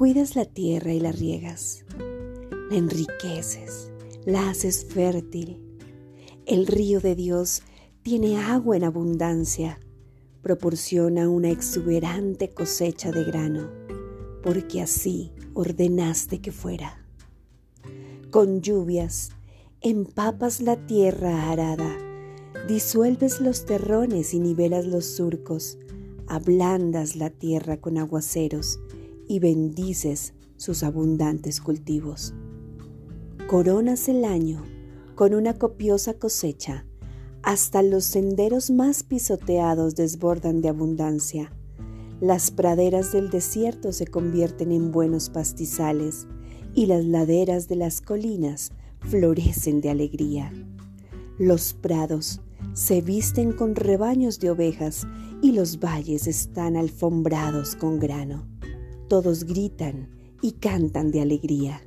Cuidas la tierra y la riegas, la enriqueces, la haces fértil. El río de Dios tiene agua en abundancia, proporciona una exuberante cosecha de grano, porque así ordenaste que fuera. Con lluvias empapas la tierra arada, disuelves los terrones y nivelas los surcos, ablandas la tierra con aguaceros y bendices sus abundantes cultivos. Coronas el año con una copiosa cosecha, hasta los senderos más pisoteados desbordan de abundancia. Las praderas del desierto se convierten en buenos pastizales y las laderas de las colinas florecen de alegría. Los prados se visten con rebaños de ovejas y los valles están alfombrados con grano. Todos gritan y cantan de alegría.